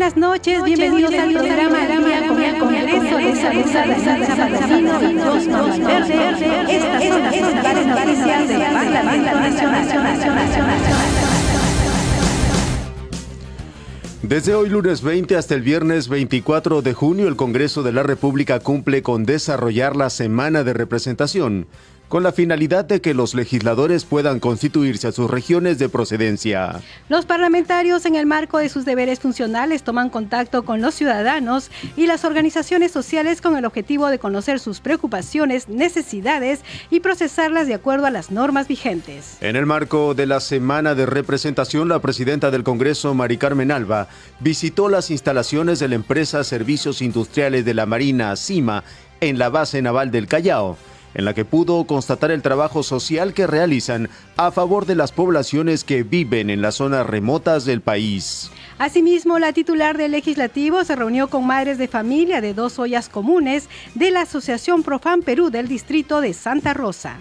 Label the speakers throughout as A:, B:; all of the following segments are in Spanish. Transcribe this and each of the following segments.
A: Buenas noches. Bienvenidos al programa con Congreso de Estas son las Nacional.
B: Desde hoy lunes 20 hasta el viernes 24 de junio, el Congreso de la República cumple con desarrollar la Semana de Representación, con la finalidad de que los legisladores puedan constituirse a sus regiones de procedencia.
A: Los parlamentarios, en el marco de sus deberes funcionales, toman contacto con los ciudadanos y las organizaciones sociales con el objetivo de conocer sus preocupaciones, necesidades y procesarlas de acuerdo a las normas vigentes.
B: En el marco de la Semana de Representación, la presidenta del Congreso, Mari Carmen Alba, visitó las instalaciones de la empresa Servicios Industriales de la Marina, CIMA, en la base naval del Callao en la que pudo constatar el trabajo social que realizan a favor de las poblaciones que viven en las zonas remotas del país.
A: Asimismo, la titular del legislativo se reunió con madres de familia de dos ollas comunes de la Asociación Profan Perú del distrito de Santa Rosa.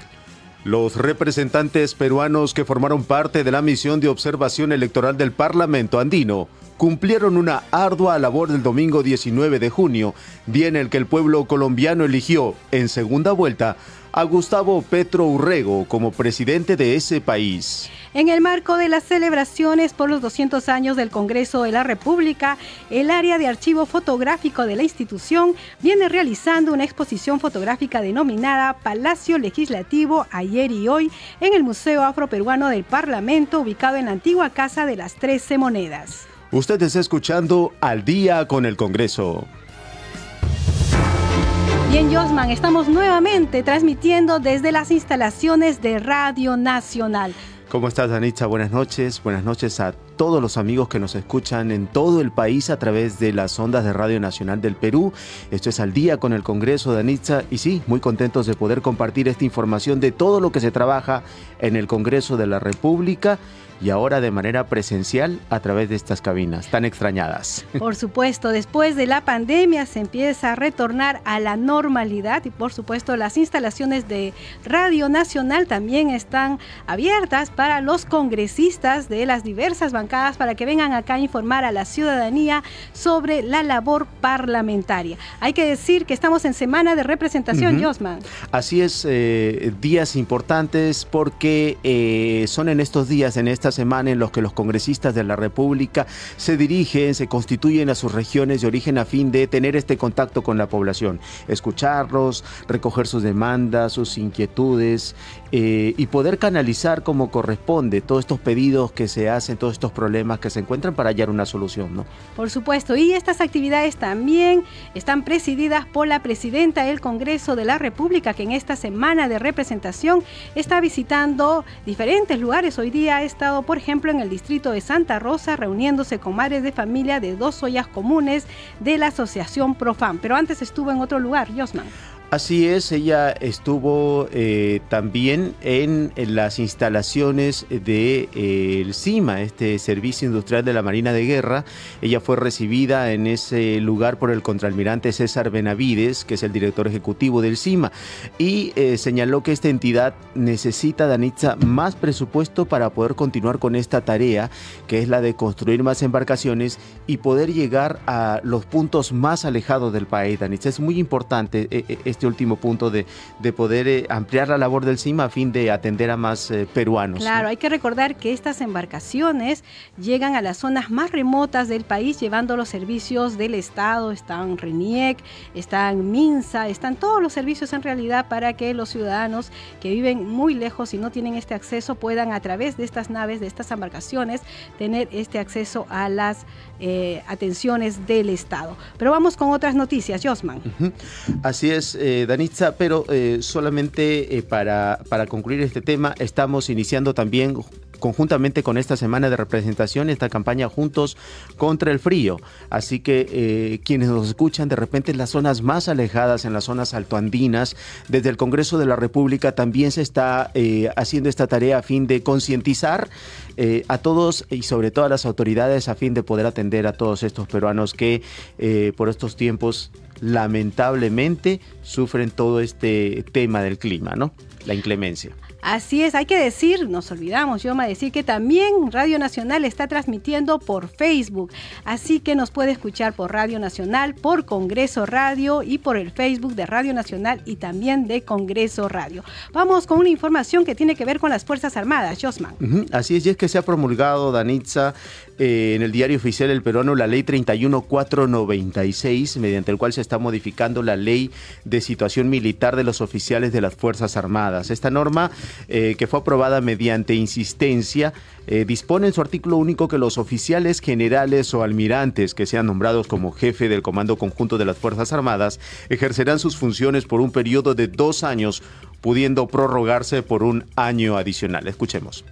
B: Los representantes peruanos que formaron parte de la misión de observación electoral del Parlamento andino cumplieron una ardua labor del domingo 19 de junio, día en el que el pueblo colombiano eligió, en segunda vuelta, a Gustavo Petro Urrego como presidente de ese país.
A: En el marco de las celebraciones por los 200 años del Congreso de la República, el área de archivo fotográfico de la institución viene realizando una exposición fotográfica denominada Palacio Legislativo ayer y hoy en el Museo Afroperuano del Parlamento, ubicado en la antigua Casa de las Trece Monedas.
B: Usted está escuchando Al día con el Congreso.
A: Bien, Josman, estamos nuevamente transmitiendo desde las instalaciones de Radio Nacional.
B: ¿Cómo estás, Danitza? Buenas noches. Buenas noches a todos los amigos que nos escuchan en todo el país a través de las ondas de Radio Nacional del Perú. Esto es al día con el Congreso, Danitza. Y sí, muy contentos de poder compartir esta información de todo lo que se trabaja en el Congreso de la República y ahora de manera presencial a través de estas cabinas tan extrañadas.
A: Por supuesto, después de la pandemia se empieza a retornar a la normalidad y por supuesto las instalaciones de Radio Nacional también están abiertas para los congresistas de las diversas bancadas para que vengan acá a informar a la ciudadanía sobre la labor parlamentaria. Hay que decir que estamos en semana de representación, Josman.
B: Así es, eh, días importantes porque eh, son en estos días, en esta semana en los que los congresistas de la República se dirigen, se constituyen a sus regiones de origen a fin de tener este contacto con la población, escucharlos, recoger sus demandas, sus inquietudes eh, y poder canalizar como corresponde todos estos pedidos que se hacen, todos estos problemas que se encuentran para hallar una solución. ¿no?
A: Por supuesto, y estas actividades también están presididas por la presidenta del Congreso de la República, que en esta semana de representación está visitando diferentes lugares. Hoy día ha estado por ejemplo, en el distrito de Santa Rosa, reuniéndose con madres de familia de dos ollas comunes de la Asociación Profam. Pero antes estuvo en otro lugar, Josman.
B: Así es, ella estuvo eh, también en, las instalaciones de eh, CIMA, este Servicio Industrial de la Marina de Guerra. Ella fue recibida en ese lugar por el contraalmirante César Benavides, que es el director ejecutivo del CIMA, y eh, señaló que esta entidad necesita, Danitza, más presupuesto para poder continuar con esta tarea, que es la de construir más embarcaciones y poder llegar a los puntos más alejados del país, Danitza. Es muy importante último punto de, de poder eh, ampliar la labor del CIMA a fin de atender a más eh, peruanos.
A: Claro, hay que recordar que estas embarcaciones llegan a las zonas más remotas del país llevando los servicios del Estado, están RENIEC, están MINSA, están todos los servicios en realidad para que los ciudadanos que viven muy lejos y no tienen este acceso puedan a través de estas naves, de estas embarcaciones, tener este acceso a las eh, atenciones del Estado. Pero vamos con otras noticias, Josman.
B: Así es, eh, Danitza, pero eh, solamente para, para concluir este tema, estamos iniciando también conjuntamente con esta semana de representación, esta campaña Juntos contra el Frío. Así que eh, quienes nos escuchan de repente en las zonas más alejadas, en las zonas altoandinas, desde el Congreso de la República también se está eh, haciendo esta tarea a fin de concientizar eh, a todos y sobre todo a las autoridades a fin de poder atender a todos estos peruanos que por estos tiempos lamentablemente sufren todo este tema del clima, ¿no? La inclemencia.
A: Así es, hay que decir, nos olvidamos, yo me decir que también Radio Nacional está transmitiendo por Facebook, así que nos puede escuchar por Radio Nacional, por Congreso Radio y por el Facebook de Radio Nacional y también de Congreso Radio. Vamos con una información que tiene que ver con las Fuerzas Armadas, Josman.
B: Así es, y es que se ha promulgado, Danitza, eh, en el diario oficial El Peruano la ley 31496, mediante el cual se está modificando la ley de situación militar de los oficiales de las Fuerzas Armadas. Esta norma eh, que fue aprobada mediante insistencia, eh, dispone en su artículo único que los oficiales generales o almirantes que sean nombrados como jefe del Comando Conjunto de las Fuerzas Armadas ejercerán sus funciones por un periodo de dos años, pudiendo prorrogarse por un año adicional. Escuchemos.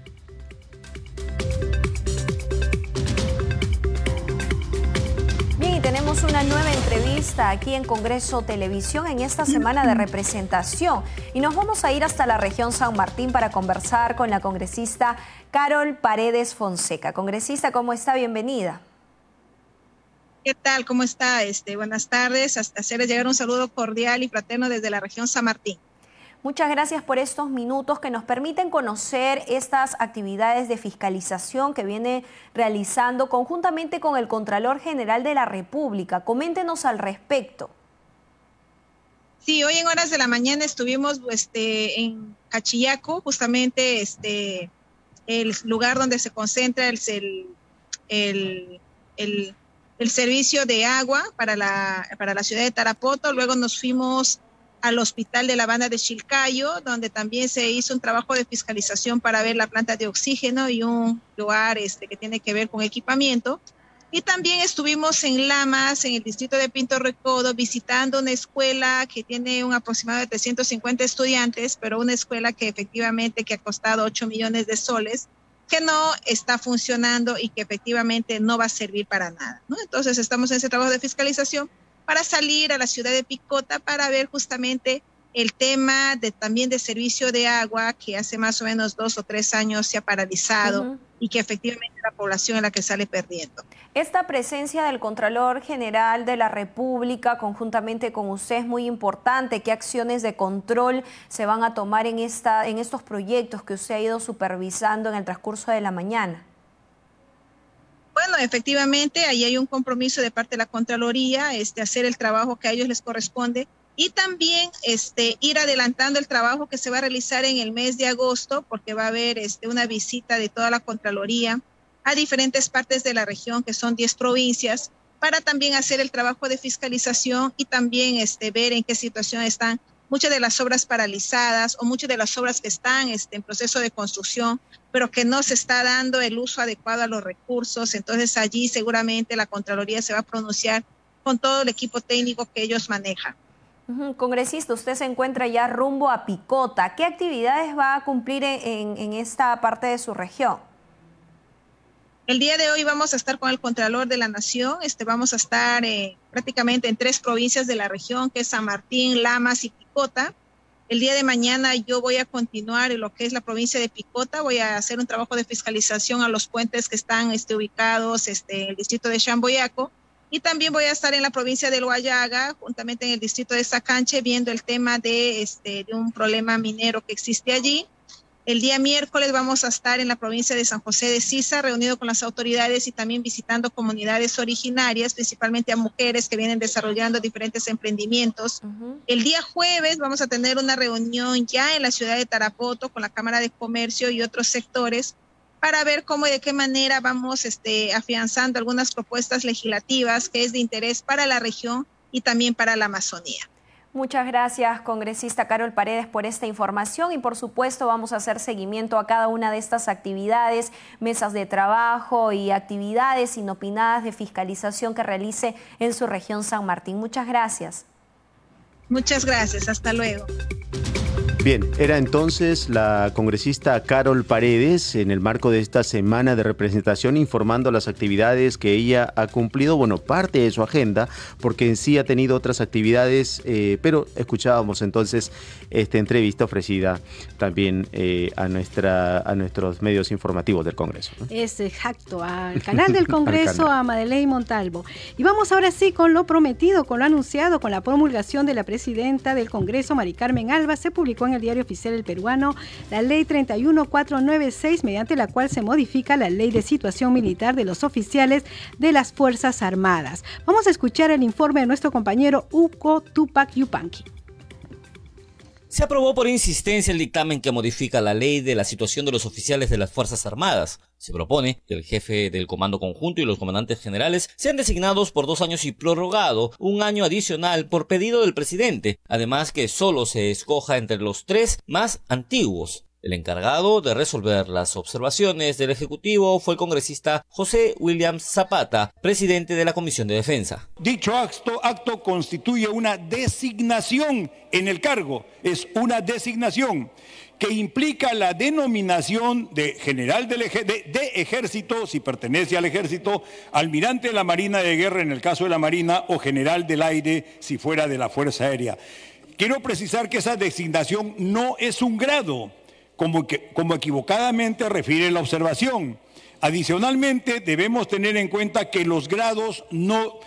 C: Entrevista aquí en Congreso Televisión en esta semana de representación y nos vamos a ir hasta la región San Martín para conversar con la congresista Carol Paredes Fonseca. Congresista, ¿cómo está? Bienvenida.
D: ¿Qué tal? ¿Cómo está? Este, buenas tardes. Hacerles llegar un saludo cordial y fraterno desde la región San Martín.
C: Muchas gracias por estos minutos que nos permiten conocer estas actividades de fiscalización que viene realizando conjuntamente con el Contralor General de la República. Coméntenos al respecto.
D: Sí, hoy en horas de la mañana estuvimos este, en Cachillaco, justamente este, el lugar donde se concentra el, el, servicio de agua para la, para la ciudad de Tarapoto. Luego nos fuimos al hospital de la banda de Chilcayo, donde también se hizo un trabajo de fiscalización para ver la planta de oxígeno y un lugar este, que tiene que ver con equipamiento. Y también estuvimos en Lamas, en el distrito de Pinto Recodo, visitando una escuela que tiene un aproximado de 350 estudiantes, pero una escuela que efectivamente que ha costado 8 millones de soles, que no está funcionando y que efectivamente no va a servir para nada. Entonces estamos en ese trabajo de fiscalización para salir a la ciudad de Picota para ver justamente el tema de también de servicio de agua que hace más o menos dos o tres años se ha paralizado y que efectivamente la población es la que sale perdiendo.
C: Esta presencia del Contralor General de la República conjuntamente con usted es muy importante. ¿Qué acciones de control se van a tomar en, esta, en estos proyectos que usted ha ido supervisando en el transcurso de la mañana?
D: Bueno, efectivamente, ahí hay un compromiso de parte de la Contraloría, este, hacer el trabajo que a ellos les corresponde y también este, ir adelantando el trabajo que se va a realizar en el mes de agosto, porque va a haber este, una visita de toda la Contraloría a diferentes partes de la región, que son 10 provincias, para también hacer el trabajo de fiscalización y también este, ver en qué situación están muchas de las obras paralizadas o muchas de las obras que están este, en proceso de construcción, pero que no se está dando el uso adecuado a los recursos. Entonces allí seguramente la Contraloría se va a pronunciar con todo el equipo técnico que ellos manejan.
C: Congresista, usted se encuentra ya rumbo a Picota. ¿Qué actividades va a cumplir en esta parte de su región?
D: El día de hoy vamos a estar con el Contralor de la Nación, este, vamos a estar eh, prácticamente en tres provincias de la región, que es San Martín, Lamas y Picota. El día de mañana yo voy a continuar en lo que es la provincia de Picota, voy a hacer un trabajo de fiscalización a los puentes que están este, ubicados este, en el distrito de Chamboyaco. Y también voy a estar en la provincia de Loayaga, juntamente en el distrito de Sacanche, viendo el tema de, este, de un problema minero que existe allí el día miércoles vamos a estar en la provincia de San José de Sisa, reunido con las autoridades y también visitando comunidades originarias, principalmente a mujeres que vienen desarrollando diferentes emprendimientos. El día jueves vamos a tener una reunión ya en la ciudad de Tarapoto con la Cámara de Comercio y otros sectores para ver cómo y de qué manera vamos este, afianzando algunas propuestas legislativas que es de interés para la región y también para la Amazonía.
C: Muchas gracias, congresista Carol Paredes, por esta información y por supuesto vamos a hacer seguimiento a cada una de estas actividades, mesas de trabajo y actividades inopinadas de fiscalización que realice en su región San Martín. Muchas gracias.
D: Muchas gracias, hasta luego.
B: Bien, era entonces la congresista Carol Paredes en el marco de esta semana de representación informando las actividades que ella ha cumplido, bueno, parte de su agenda, porque en sí ha tenido otras actividades, eh, pero escuchábamos entonces esta entrevista ofrecida también eh, a, nuestra, a nuestros medios informativos del Congreso.
A: Es exacto, al canal del Congreso, a Madeleine Montalvo. Y vamos ahora sí con lo prometido, con lo anunciado, con la promulgación de la presidenta del Congreso, Mari Carmen Alba, se publicó en el Diario Oficial El Peruano la Ley 31496, mediante la cual se modifica la Ley de Situación Militar de los Oficiales de las Fuerzas Armadas. Vamos a escuchar el informe de nuestro compañero Uco Tupac Yupanqui.
E: Se aprobó por insistencia el dictamen que modifica la ley de la situación de los oficiales de las Fuerzas Armadas. Se propone que el jefe del Comando Conjunto y los comandantes generales sean designados por dos años y prorrogado un año adicional por pedido del presidente, además que solo se escoja entre los tres más antiguos. El encargado de resolver las observaciones del Ejecutivo fue el congresista José William Zapata, presidente de la Comisión de Defensa.
F: Dicho acto, constituye una designación en el cargo, es una designación que implica la denominación de general de, ejército, si pertenece al ejército, almirante de la Marina de Guerra en el caso de la Marina o general del aire si fuera de la Fuerza Aérea. Quiero precisar que esa designación no es un grado, como, como equivocadamente refiere la observación. Adicionalmente, debemos tener en cuenta que los grados no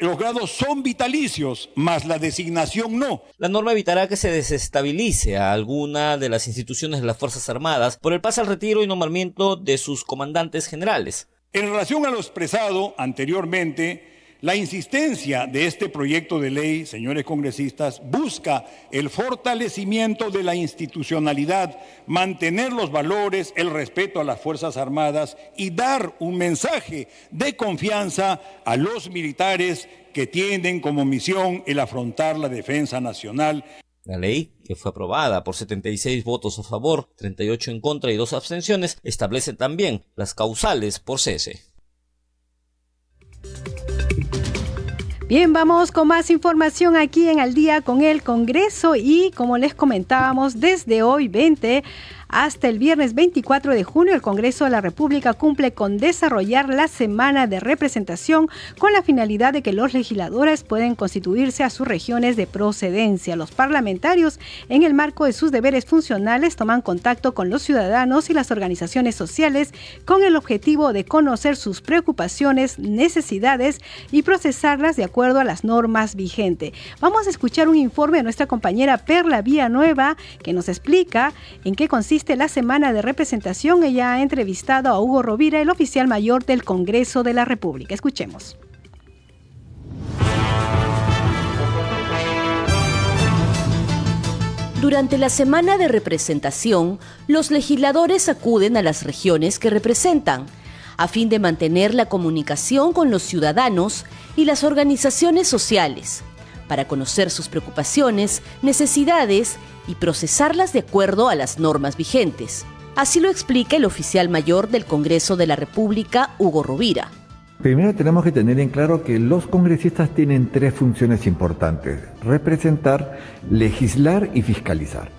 F: los grados son vitalicios, más la designación no.
E: La norma evitará que se desestabilice a alguna de las instituciones de las Fuerzas Armadas por el paso al retiro y nombramiento de sus comandantes generales.
F: En relación a lo expresado anteriormente, la insistencia de este proyecto de ley, señores congresistas, busca el fortalecimiento de la institucionalidad, mantener los valores, el respeto a las Fuerzas Armadas y dar un mensaje de confianza a los militares que tienen como misión el afrontar la defensa nacional.
E: La ley, que fue aprobada por 76 votos a favor, 38 en contra y dos abstenciones, establece también las causales por cese.
A: Bien, vamos con más información aquí en Al día con el Congreso y como les comentábamos, desde hoy 20 hasta el viernes 24 de junio, el Congreso de la República cumple con desarrollar la semana de representación con la finalidad de que los legisladores pueden constituirse a sus regiones de procedencia. Los parlamentarios, en el marco de sus deberes funcionales, toman contacto con los ciudadanos y las organizaciones sociales con el objetivo de conocer sus preocupaciones, necesidades y procesarlas de acuerdo a las normas vigentes. Vamos a escuchar un informe de nuestra compañera Perla Nueva que nos explica en qué consiste la semana de representación. Ella ha entrevistado a Hugo Rovira, el oficial mayor del Congreso de la República. Escuchemos.
G: Durante la semana de representación, los legisladores acuden a las regiones que representan, a fin de mantener la comunicación con los ciudadanos y las organizaciones sociales, para conocer sus preocupaciones, necesidades y procesarlas de acuerdo a las normas vigentes. Así lo explica el oficial mayor del Congreso de la República, Hugo Rovira.
H: Primero tenemos que tener en claro que los congresistas tienen tres funciones importantes, representar, legislar y fiscalizar.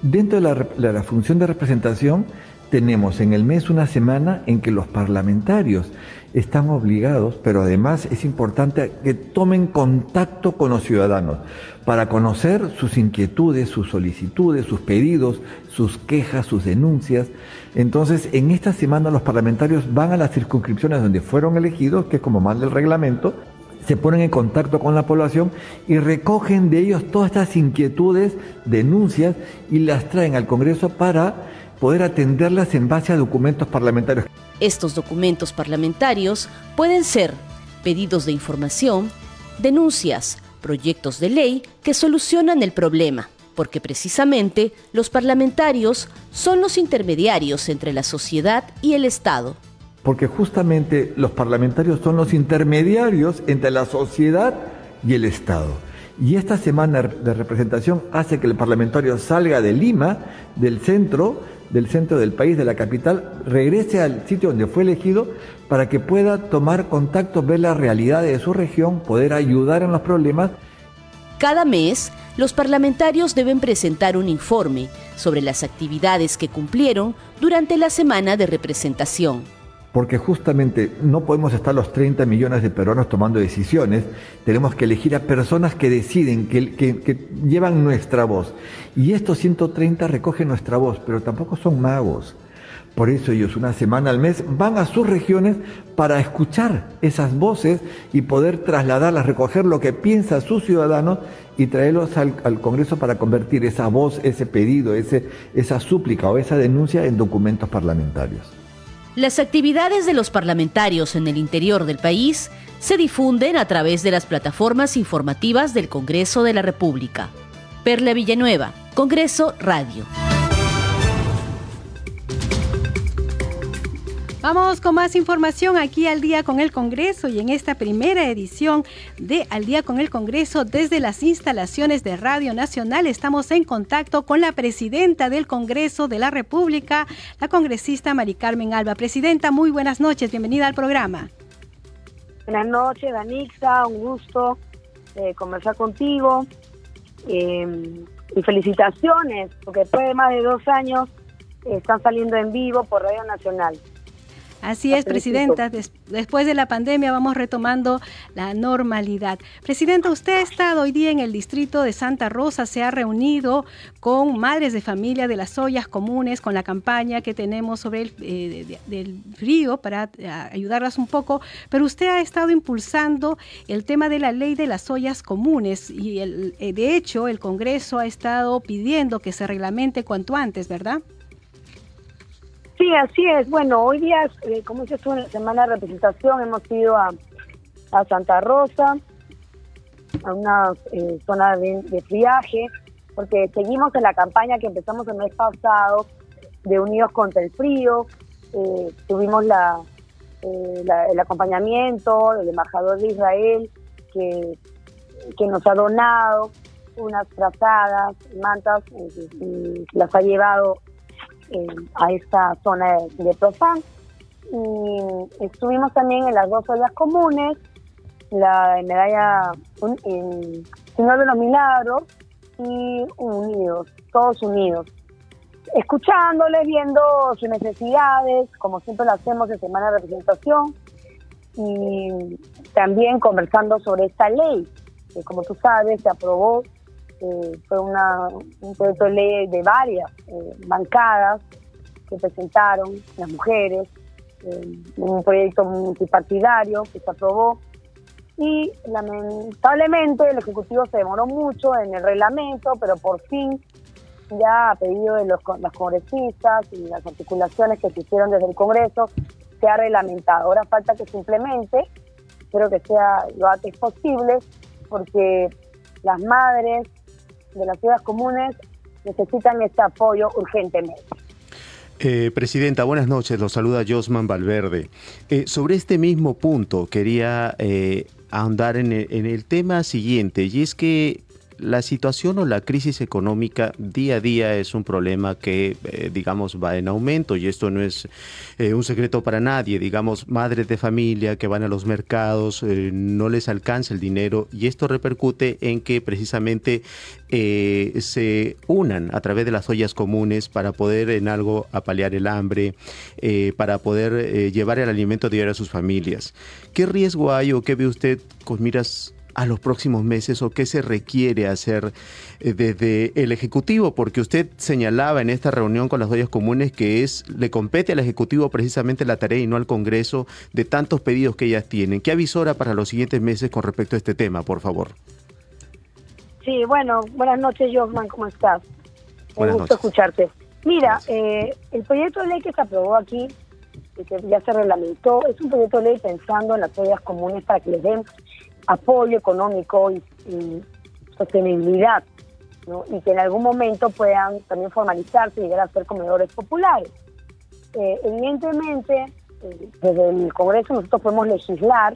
H: Dentro de la, la función de representación tenemos en el mes una semana en que los parlamentarios están obligados, pero además es importante que tomen contacto con los ciudadanos para conocer sus inquietudes, sus solicitudes, sus pedidos, sus quejas, sus denuncias. Entonces, en esta semana los parlamentarios van a las circunscripciones donde fueron elegidos, que es como manda el reglamento, se ponen en contacto con la población y recogen de ellos todas estas inquietudes, denuncias y las traen al Congreso para poder atenderlas en base a documentos parlamentarios.
G: Estos documentos parlamentarios pueden ser pedidos de información, denuncias, proyectos de ley que solucionan el problema, porque precisamente los parlamentarios son los intermediarios entre la sociedad y el Estado.
H: Porque justamente los parlamentarios son los intermediarios entre la sociedad y el Estado. Y esta semana de representación hace que el parlamentario salga de Lima, del centro, del centro del país, de la capital, regrese al sitio donde fue elegido para que pueda tomar contacto, ver la realidad de su región, poder ayudar en los problemas
I: Cada mes, los parlamentarios deben presentar un informe sobre las actividades que cumplieron durante la semana de representación.
H: Porque justamente no podemos estar los 30 millones de peruanos tomando decisiones, tenemos que elegir a personas que deciden, que, llevan nuestra voz. Y estos 130 recogen nuestra voz, pero tampoco son magos. Por eso ellos una semana al mes van a sus regiones para escuchar esas voces y poder trasladarlas, recoger lo que piensa sus ciudadanos y traerlos al, Congreso para convertir esa voz, ese pedido, ese, esa súplica o esa denuncia en documentos parlamentarios.
I: Las actividades de los parlamentarios en el interior del país se difunden a través de las plataformas informativas del Congreso de la República. Perla Villanueva, Congreso Radio.
A: Vamos con más información aquí al día con el Congreso y en esta primera edición de Al día con el Congreso desde las instalaciones de Radio Nacional estamos en contacto con la presidenta del Congreso de la República, la congresista Mari Carmen Alba. Presidenta, muy buenas noches, bienvenida al programa.
J: Buenas noches, Danixa, un gusto eh, conversar contigo eh, y felicitaciones porque después de más de dos años están saliendo en vivo por Radio Nacional.
A: Así es, Presidenta. después de la pandemia vamos retomando la normalidad. Presidenta, usted ha estado hoy día en el distrito de Santa Rosa, se ha reunido con madres de familia de las ollas comunes, con la campaña que tenemos sobre el eh, del frío para eh, ayudarlas un poco, pero usted ha estado impulsando el tema de la ley de las ollas comunes y el, eh, de hecho el Congreso ha estado pidiendo que se reglamente cuanto antes, ¿verdad?
J: Sí, así es. Bueno, hoy día, eh, como dices tú, semana de representación hemos ido a, Santa Rosa, a una eh, zona de, friaje, porque seguimos en la campaña que empezamos el mes pasado de Unidos contra el Frío. Eh, tuvimos la, el acompañamiento del embajador de Israel que, que nos ha donado unas trazadas, mantas, y las ha llevado a esta zona de, de Profan. Y estuvimos también en las dos ollas comunes, la medalla en Señor de los Milagros y Unidos, todos unidos. Escuchándoles, viendo sus necesidades, como siempre lo hacemos en Semana de Representación, y también conversando sobre esta ley, que como tú sabes se aprobó fue una, un proyecto de ley de varias eh, bancadas que presentaron las mujeres, eh, un proyecto multipartidario que se aprobó y lamentablemente el Ejecutivo se demoró mucho en el reglamento, pero por fin ya a pedido de los, las congresistas y las articulaciones que se hicieron desde el Congreso, se ha reglamentado. Ahora falta que se implemente, espero que sea lo antes posible, porque las madres, de las ciudades comunes necesitan este apoyo urgentemente.
B: Eh, Presidenta, buenas noches. Los saluda Josman Valverde. Eh, sobre este mismo punto quería eh, ahondar en el, tema siguiente, y es que la situación o la crisis económica día a día es un problema que, eh, digamos, va en aumento y esto no es eh, un secreto para nadie. Digamos, madres de familia que van a los mercados, eh, no les alcanza el dinero y esto repercute en que precisamente se unan a través de las ollas comunes para poder en algo apalear el hambre, para poder llevar el alimento diario a sus familias. ¿Qué riesgo hay o qué ve usted con miras a los próximos meses o qué se requiere hacer eh, desde el Ejecutivo? Porque usted señalaba en esta reunión con las ollas comunes que es le compete al Ejecutivo precisamente la tarea y no al Congreso de tantos pedidos que ellas tienen. ¿Qué avisora para los siguientes meses con respecto a este tema, por favor?
J: Sí, bueno, buenas noches, Josman, ¿cómo estás? Un gusto escucharte. Mira, eh, el proyecto de ley que se aprobó aquí, que ya se reglamentó, es un proyecto de ley pensando en las ollas comunes para que les den apoyo económico y, sostenibilidad, y que en algún momento puedan también formalizarse y llegar a ser comedores populares. Eh, evidentemente, eh, desde el Congreso nosotros podemos legislar,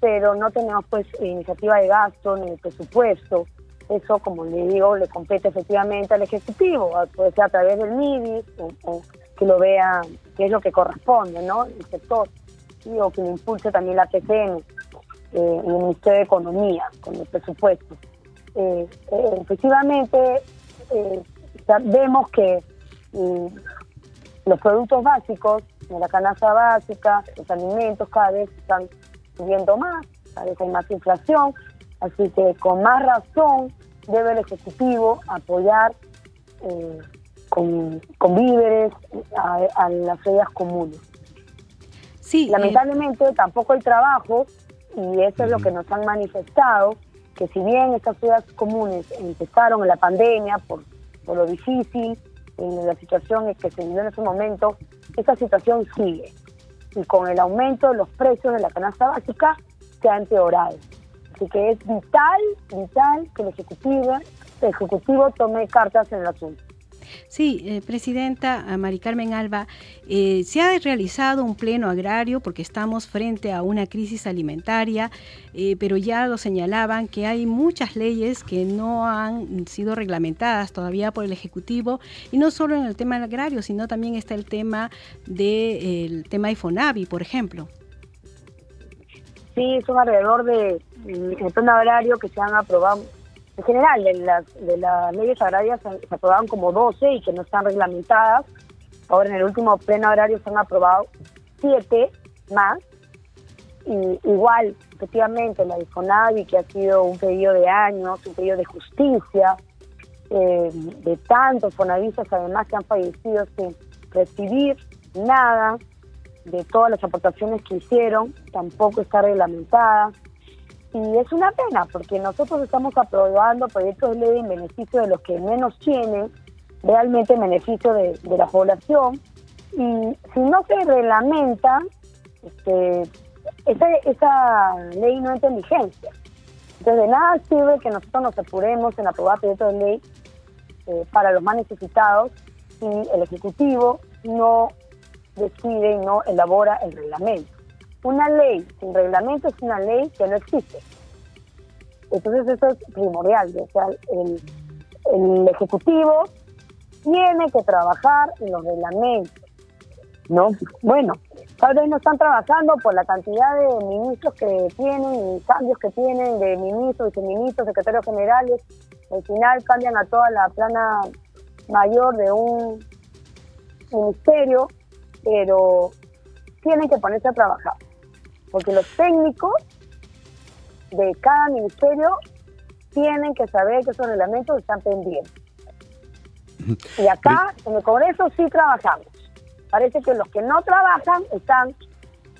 J: pero no tenemos pues iniciativa de gasto ni de presupuesto. Eso, como le digo, le compete efectivamente al Ejecutivo, puede ser a través del MIDI, o, que lo vea, que es lo que corresponde, ¿no? El sector, o que lo impulse también la TCN eh, en el Ministerio de Economía, con el presupuesto. eh, eh, efectivamente vemos que mm, los productos básicos de la canasta básica, los alimentos cada vez están subiendo más, cada vez hay más inflación, así que con más razón debe el Ejecutivo apoyar con, víveres a, las ferias comunes. Sí, Lamentablemente tampoco hay trabajo y eso es lo que nos han manifestado, que si bien estas ciudades comunes empezaron en la pandemia por, por lo difícil, en la situación que se vivió en ese momento, esa situación sigue. Y con el aumento de los precios de la canasta básica se ha empeorado. Así que es vital, vital que el Ejecutivo, el ejecutivo tome cartas en el asunto.
A: Sí, eh, Presidenta Mari Carmen Alba, eh, se ha realizado un pleno agrario porque estamos frente a una crisis alimentaria, eh, pero ya lo señalaban que hay muchas leyes que no han sido reglamentadas todavía por el Ejecutivo y no solo en el tema agrario, sino también está el tema del tema de por ejemplo.
J: Sí, son alrededor de el pleno agrario que se han aprobado en general, de las, de las leyes agrarias se, aprobaron como 12 y que no están reglamentadas. Ahora en el último pleno agrario se han aprobado 7 más. Y igual, efectivamente, la Difonavi, que ha sido un pedido de años, un pedido de justicia, eh, de tantos fonavistas además que han fallecido sin recibir nada de todas las aportaciones que hicieron, tampoco está reglamentada. Y es una pena porque nosotros estamos aprobando proyectos de ley en beneficio de los que menos tienen, realmente en beneficio de, la población. Y si no se reglamenta, este, esa, ley no entra en vigencia. Entonces, de nada sirve que nosotros nos apuremos en aprobar proyectos de ley eh, para los más necesitados si el Ejecutivo no decide y no elabora el reglamento. Una ley sin reglamento es una ley que no existe. Entonces eso es primordial. O sea, el, el Ejecutivo tiene que trabajar en los reglamentos. ¿no? Bueno, tal vez no están trabajando por la cantidad de ministros que tienen y cambios que tienen de ministros, viceministros, secretarios generales. Al final cambian a toda la plana mayor de un ministerio, pero tienen que ponerse a trabajar porque los técnicos de cada ministerio tienen que saber que esos reglamentos están pendientes. Y acá, en el Congreso, sí trabajamos. Parece que los que no trabajan están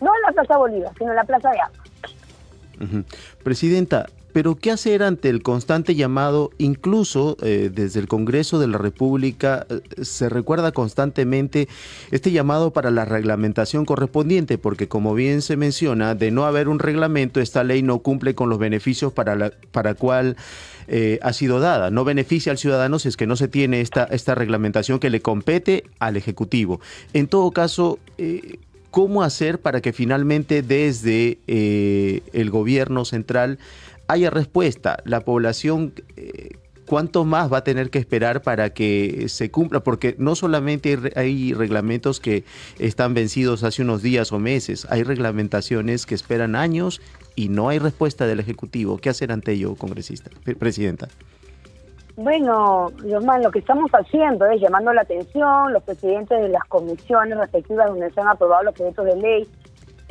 J: no en la Plaza Bolívar, sino en la Plaza de Armas.
B: Presidenta, pero ¿qué hacer ante el constante llamado, incluso eh, desde el Congreso de la República, eh, se recuerda constantemente este llamado para la reglamentación correspondiente? Porque como bien se menciona, de no haber un reglamento, esta ley no cumple con los beneficios para la para cual eh, ha sido dada. No beneficia al ciudadano si es que no se tiene esta, esta reglamentación que le compete al Ejecutivo. En todo caso, ¿cómo hacer para que finalmente desde el gobierno central haya respuesta. La población, eh, ¿cuánto más va a tener que esperar para que se cumpla? Porque no solamente hay reglamentos que están vencidos hace unos días o meses, hay reglamentaciones que esperan años y no hay respuesta del Ejecutivo. ¿Qué hacer ante ello, congresista, presidenta?
J: Bueno, lo que estamos haciendo es llamando la atención, los presidentes de las comisiones respectivas donde se han aprobado los proyectos de ley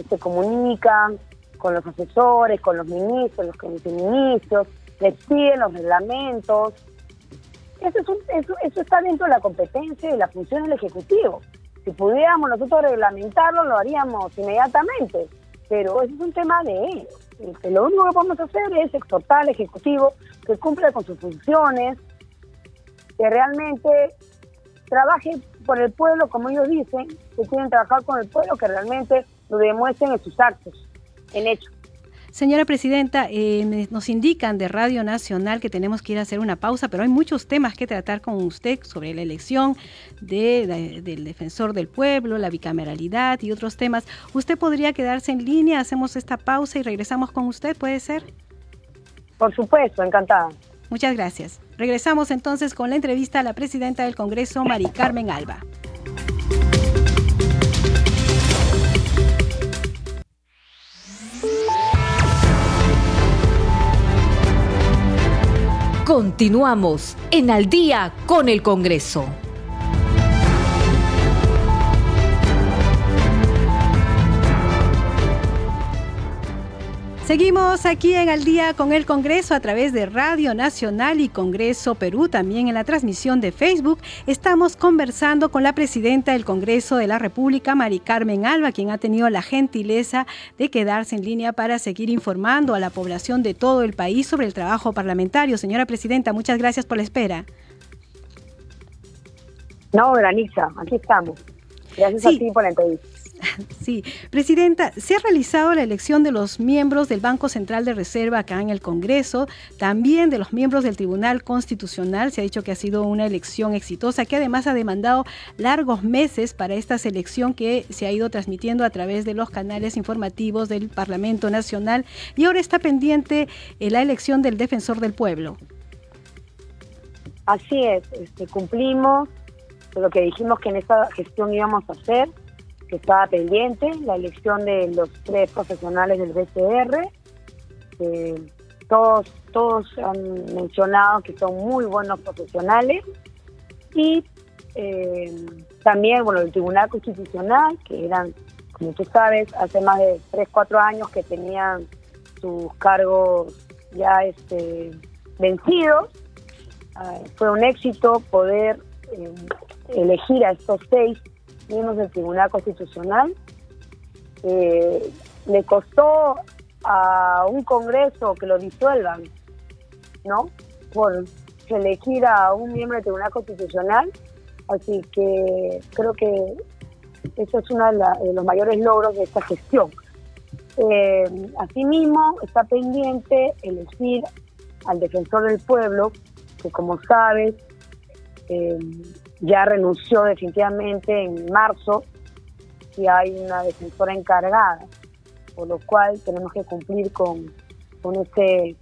J: se comunican, con los asesores, con los ministros, los viceministros, les piden los reglamentos. Eso, es eso, eso está dentro de la competencia y la función del Ejecutivo. Si pudiéramos nosotros reglamentarlo, lo haríamos inmediatamente, pero eso es un tema de ellos. Este, lo único que podemos hacer es exhortar al Ejecutivo que cumpla con sus funciones, que realmente trabaje por el pueblo, como ellos dicen, que quieren trabajar con el pueblo, que realmente lo demuestren en sus actos en hecho.
A: Señora Presidenta, eh, nos indican de Radio Nacional que tenemos que ir a hacer una pausa, pero hay muchos temas que tratar con usted sobre la elección de, del defensor del pueblo, la bicameralidad y otros temas. ¿Usted podría quedarse en línea? Hacemos esta pausa y regresamos con usted, ¿puede ser?
J: Por supuesto, encantada.
A: Muchas gracias. Regresamos entonces con la entrevista a la presidenta del Congreso, Mari Carmen Alba.
G: Continuamos en Al día con el Congreso.
A: Seguimos aquí en Al día con el Congreso a través de Radio Nacional y Congreso Perú, también en la transmisión de Facebook. Estamos conversando con la presidenta del Congreso de la República, Mari Carmen Alba, quien ha tenido la gentileza de quedarse en línea para seguir informando a la población de todo el país sobre el trabajo parlamentario. Señora presidenta, muchas gracias por la espera.
J: No, Granitza, aquí estamos. Gracias a ti por la entrevista.
A: Sí, Presidenta, se ha realizado la elección de los miembros del Banco Central de Reserva acá en el Congreso, también de los miembros del Tribunal Constitucional. Se ha dicho que ha sido una elección exitosa, que además ha demandado largos meses para esta selección que se ha ido transmitiendo a través de los canales informativos del Parlamento Nacional y ahora está pendiente eh, la elección del Defensor del Pueblo.
J: Así es, este, cumplimos lo que dijimos que en esta gestión íbamos a hacer que estaba pendiente, la elección de los tres profesionales del BCR. todos, todos han mencionado que son muy buenos profesionales. Y eh, también, bueno, el Tribunal Constitucional, que eran, como tú sabes, hace más de 3, 4 años que tenían sus cargos ya este, vencidos. Ah, fue un éxito poder eh, elegir a estos seis miembros del Tribunal Constitucional. Eh, le costó a un Congreso que lo disuelvan, ¿no? Por elegir a un miembro del Tribunal Constitucional. Así que creo que eso es uno de, los mayores logros de esta gestión. Eh, asimismo, está pendiente elegir al defensor del pueblo, que como sabes, eh, ya renunció definitivamente en marzo y hay una defensora encargada, por lo cual tenemos que cumplir con, con, ese,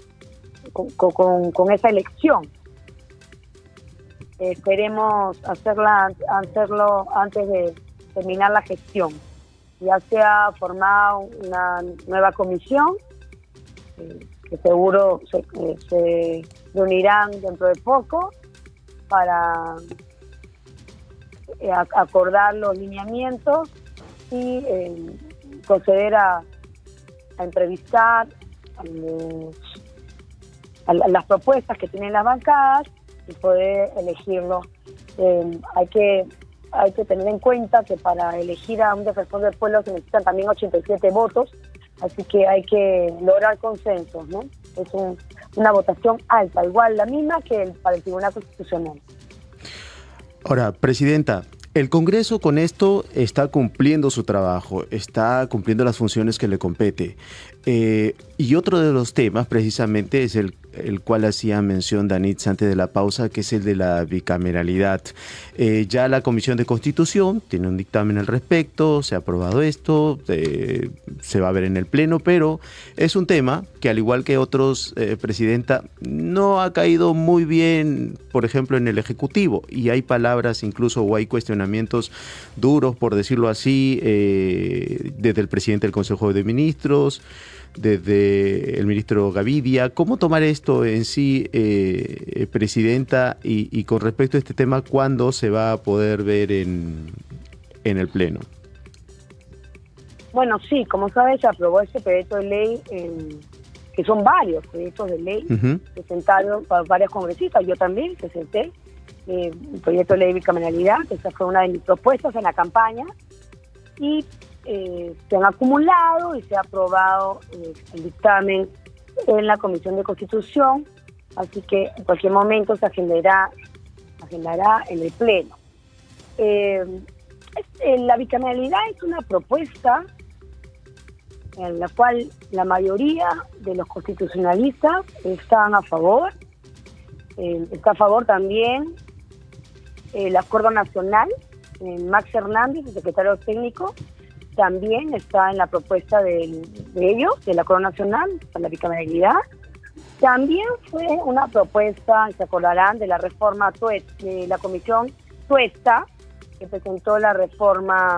J: con, esa elección. esperemos hacerlo antes de terminar la gestión. Ya se ha formado una nueva comisión eh, que seguro se, eh, se reunirán dentro de poco para acordar los lineamientos y eh, proceder a, entrevistar las propuestas que tienen las bancadas y poder elegirlo. Eh, hay que hay que tener en cuenta que para elegir a un defensor del pueblo se necesitan también 87 votos, así que hay que lograr consensos, ¿no? Es una votación alta, igual la misma que para el Tribunal Constitucional.
B: Ahora, Presidenta, el Congreso con esto está cumpliendo su trabajo, está cumpliendo las funciones que le compete. Eh, y otro de los temas precisamente es el, el cual hacía mención Danitz antes de la pausa, que es el de la bicameralidad. Eh, ya la Comisión de Constitución tiene un dictamen al respecto, se ha aprobado esto, eh, se va a ver en el Pleno, pero es un tema que al igual que otros, Presidenta, no ha caído muy bien, por ejemplo, en el Ejecutivo. Y hay palabras incluso o hay cuestionamientos duros, por decirlo así, desde el presidente del Consejo de Ministros desde el ministro Gavidia. ¿Cómo tomar esto en sí, eh, Presidenta, y, con respecto a este tema, cuándo se va a poder ver en, en el Pleno?
J: Bueno, sí, como sabes, se aprobó este proyecto de ley, que son varios proyectos de ley presentados por varios congresistas. Yo también presenté eh, el proyecto de ley de bicameralidad, que esa fue una de mis propuestas en la campaña. Y eh, se han acumulado y se ha aprobado eh, el dictamen en la Comisión de Constitución, así que en cualquier momento se agendará, en el Pleno. Eh, la bicameralidad es una propuesta en la cual la mayoría de los constitucionalistas están a favor. está a favor también el Acuerdo Nacional, Max Hernández, el secretario técnico, también está en la propuesta de, ellos, de la Corona Nacional, para la bicameralidad. También fue una propuesta, se acordarán, de la reforma la comisión Tuesta, que presentó la reforma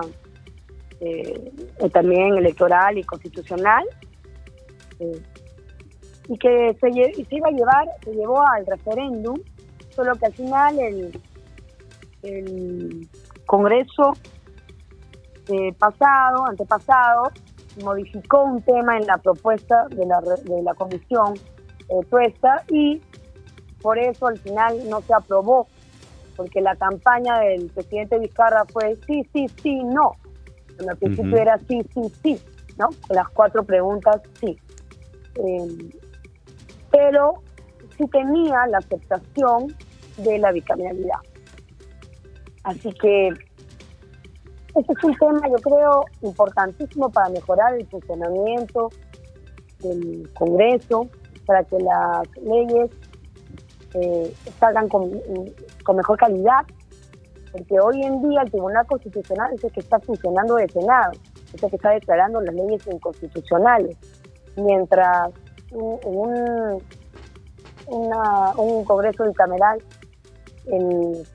J: eh, también electoral y constitucional. Eh, y que se, se iba a llevar, se llevó al referéndum, solo que al final el, el Congreso eh, pasado, antepasado, modificó un tema en la propuesta de la, de la comisión eh, puesta y por eso al final no se aprobó, porque la campaña del presidente Vizcarra fue sí, sí, sí, no. En el principio era sí, sí, sí, ¿no? Las cuatro preguntas sí. Eh, pero sí tenía la aceptación de la bicameralidad. Así que este es un tema, yo creo, importantísimo para mejorar el funcionamiento del Congreso, para que las leyes eh, salgan con, mejor calidad, porque hoy en día el Tribunal Constitucional es el que está funcionando de Senado, es el que está declarando las leyes inconstitucionales, mientras en un, un Congreso bicameral el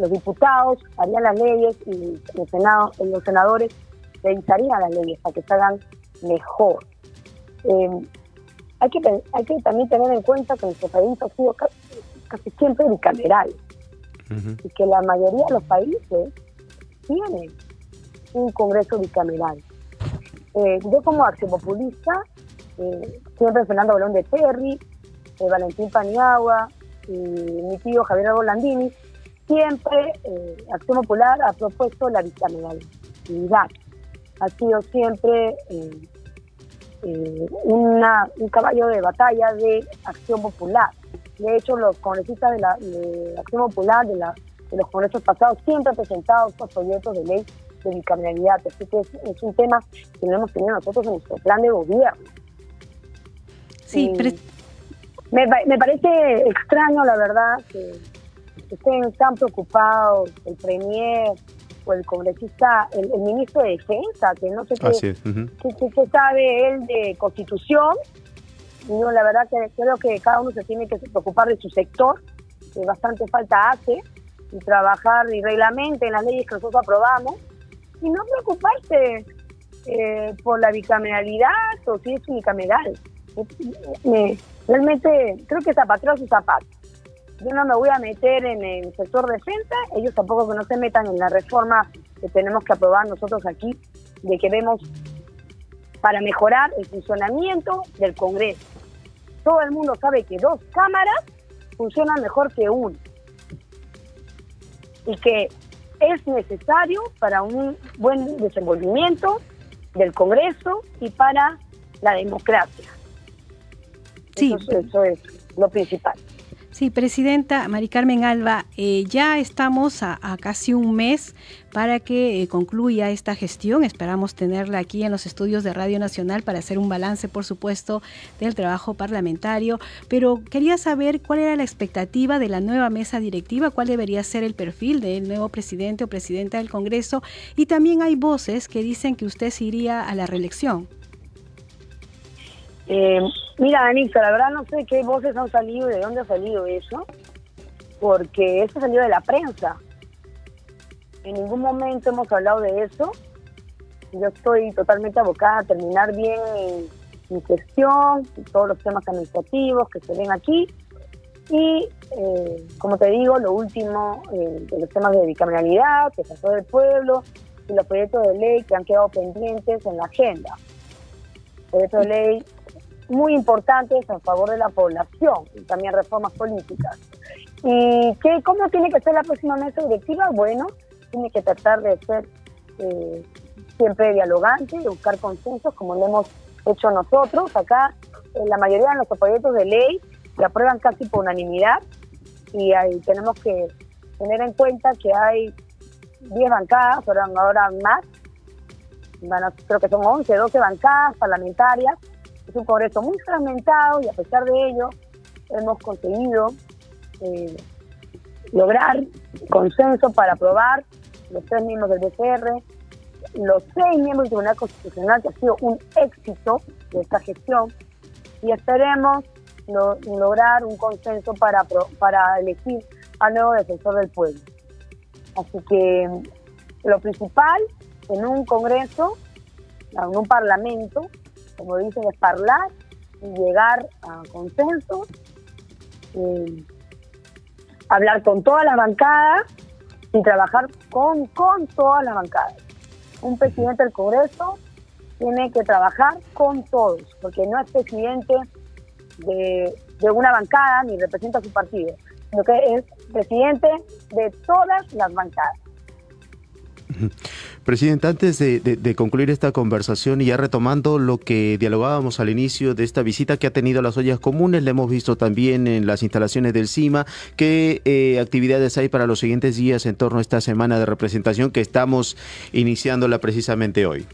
J: los diputados harían las leyes y el Senado, los senadores revisarían las leyes para que salgan mejor. Em, hay, que, hay que también tener en cuenta que nuestro país ha sido casi, siempre bicameral y que la mayoría de los países tienen un Congreso bicameral. Eh, yo como acción populista, eh, siempre Fernando Bolón de Terry, eh, Valentín Paniagua y mi tío Javier Rolandini, siempre eh, Acción Popular ha propuesto la bicameralidad. Ha sido siempre eh, eh, una, un caballo de batalla de Acción Popular. De hecho, los congresistas de, la, Acción Popular, de, la, de los congresos pasados, siempre han presentado estos proyectos de ley de bicameralidad. Así que es, un tema que no hemos tenido nosotros en nuestro plan de gobierno.
A: Sí, pero...
J: me, me parece extraño, la verdad, que estén tan preocupados el premier o el congresista, el, ministro de Defensa, que no sé qué, qué, sabe él de constitución. No, la verdad que creo que cada uno se tiene que preocupar de su sector, que bastante falta hace, y trabajar y reglamente en las leyes que nosotros aprobamos, y no preocuparse eh, por la bicameralidad o si es unicameral. realmente creo que zapatero su zapato yo no me voy a meter en el sector defensa, ellos tampoco que no se metan en la reforma que tenemos que aprobar nosotros aquí, de que vemos para mejorar el funcionamiento del Congreso. Todo el mundo sabe que dos cámaras funcionan mejor que una y que es necesario para un buen desenvolvimiento del Congreso y para la democracia.
A: Sí.
J: eso es lo principal.
A: Sí, Presidenta Mari Carmen Alba, eh, ya estamos a, casi un mes para que eh, concluya esta gestión. Esperamos tenerla aquí en los estudios de Radio Nacional para hacer un balance, por supuesto, del trabajo parlamentario. Pero quería saber cuál era la expectativa de la nueva mesa directiva, cuál debería ser el perfil del nuevo presidente o presidenta del Congreso. Y también hay voces que dicen que usted se iría a la reelección.
J: Eh, mira, Anita, la verdad no sé qué voces han salido y de dónde ha salido eso, porque eso salió de la prensa. En ningún momento hemos hablado de eso. Yo estoy totalmente abocada a terminar bien mi, gestión, todos los temas administrativos que se ven aquí. Y, eh, como te digo, lo último eh, de los temas de bicameralidad, que pasó del pueblo, y los proyectos de ley que han quedado pendientes en la agenda. Proyecto de ley muy importantes en favor de la población y también reformas políticas. ¿Y qué, cómo tiene que ser la próxima mesa directiva? Bueno, tiene que tratar de ser eh, siempre dialogante, de buscar consensos como lo hemos hecho nosotros. Acá en la mayoría de nuestros proyectos de ley se aprueban casi por unanimidad y ahí tenemos que tener en cuenta que hay 10 bancadas, ahora, ahora más, bueno, creo que son 11, 12 bancadas parlamentarias es un Congreso muy fragmentado y a pesar de ello hemos conseguido eh, lograr consenso para aprobar los tres miembros del BCR, los seis miembros del Tribunal Constitucional, que ha sido un éxito de esta gestión, y esperemos lograr un consenso para, para elegir al nuevo defensor del pueblo. Así que lo principal en un Congreso, en un Parlamento, como dicen, es hablar llegar a consenso, eh, hablar con todas las bancadas y trabajar con, con todas las bancadas. Un presidente del Congreso tiene que trabajar con todos, porque no es presidente de, de una bancada ni representa a su partido, sino que es presidente de todas las bancadas.
B: Presidente, antes de, concluir esta conversación y ya retomando lo que dialogábamos al inicio de esta visita que ha tenido las ollas comunes, le hemos visto también en las instalaciones del CIMA, ¿qué eh, actividades hay para los siguientes días en torno a esta semana de representación que estamos iniciándola precisamente hoy?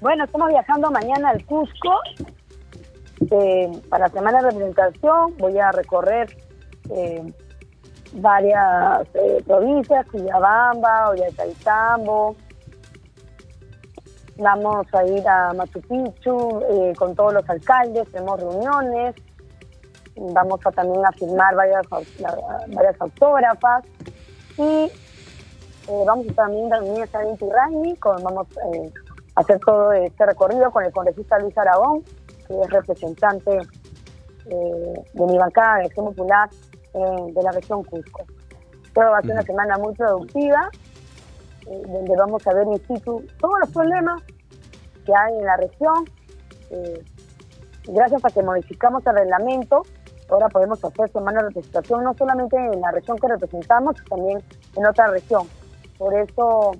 J: Bueno, estamos viajando mañana al Cusco eh, para la semana de representación. Voy a recorrer eh, varias eh, provincias, Cuyabamba, Ollantaytambo. Vamos a ir a Machu Picchu eh, con todos los alcaldes, tenemos reuniones. Vamos a también a firmar varias, varias autógrafas. Y eh, vamos a también reunir a Inti con, vamos a hacer todo este recorrido con el congresista Luis Aragón, que es representante de mi bancada de Acción Popular eh, de la región Cusco. Creo va a ser una semana muy productiva, eh, donde vamos a ver in situ todos los problemas que hay en la región. Eh, gracias a que modificamos el reglamento, ahora podemos hacer semana de representación no solamente en la región que representamos, sino también en otra región. Por eso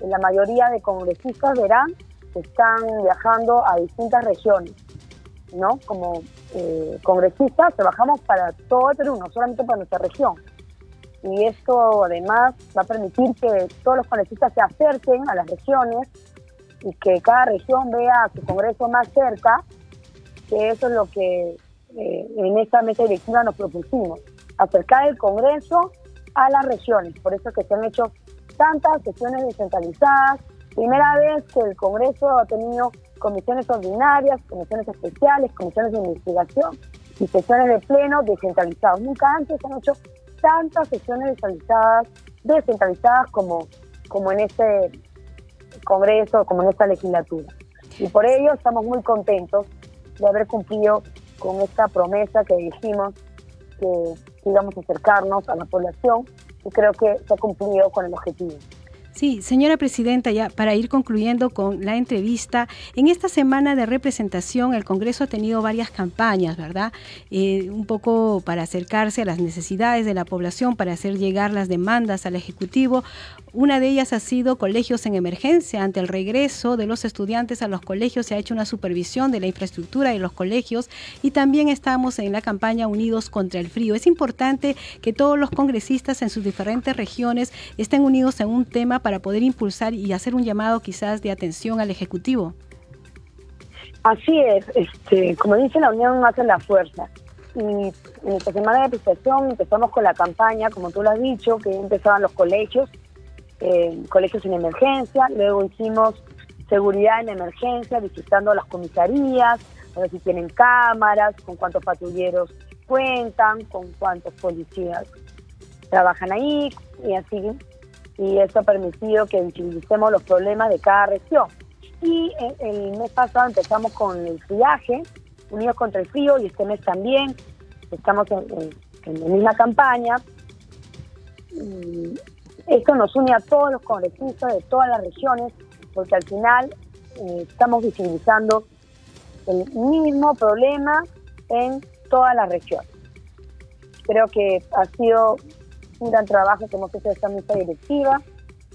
J: la mayoría de congresistas verán que están viajando a distintas regiones, ¿no? Como eh, congresistas trabajamos para todo el Perú, no solamente para nuestra región. Y esto además va a permitir que todos los congresistas se acerquen a las regiones y que cada región vea a su congreso más cerca, que eso es lo que eh, en esta mesa directiva nos propusimos, acercar el congreso a las regiones. Por eso que se han hecho tantas sesiones descentralizadas. Primera vez que el Congreso ha tenido comisiones ordinarias, comisiones especiales, comisiones de investigación y sesiones de pleno descentralizados. Nunca antes se han hecho tantas sesiones descentralizadas, descentralizadas como, como en este Congreso, como en esta legislatura. Y por ello estamos muy contentos de haber cumplido con esta promesa que dijimos que íbamos a acercarnos a la población y creo que se ha cumplido con el objetivo.
A: Sí, señora presidenta, ya para ir concluyendo con la entrevista, en esta semana de representación el Congreso ha tenido varias campañas, ¿verdad? Eh, un poco para acercarse a las necesidades de la población, para hacer llegar las demandas al Ejecutivo. Una de ellas ha sido colegios en emergencia. Ante el regreso de los estudiantes a los colegios se ha hecho una supervisión de la infraestructura de los colegios y también estamos en la campaña Unidos contra el Frío. Es importante que todos los congresistas en sus diferentes regiones estén unidos en un tema para poder impulsar y hacer un llamado quizás de atención al Ejecutivo.
J: Así es, este, como dice la unión hace la fuerza. Y en esta semana de presentación empezamos con la campaña, como tú lo has dicho, que empezaban los colegios eh, colegios en emergencia, luego hicimos seguridad en emergencia, visitando las comisarías, a ver si tienen cámaras, con cuántos patrulleros cuentan, con cuántos policías trabajan ahí y así. Y esto ha permitido que visibilicemos los problemas de cada región. Y el, mes pasado empezamos con el viaje, Unidos contra el Frío, y este mes también estamos en, la misma campaña. Esto nos une a todos los congresistas de todas las regiones, porque al final eh, estamos visibilizando el mismo problema en todas las regiones. Creo que ha sido un gran trabajo que hemos hecho esta mesa directiva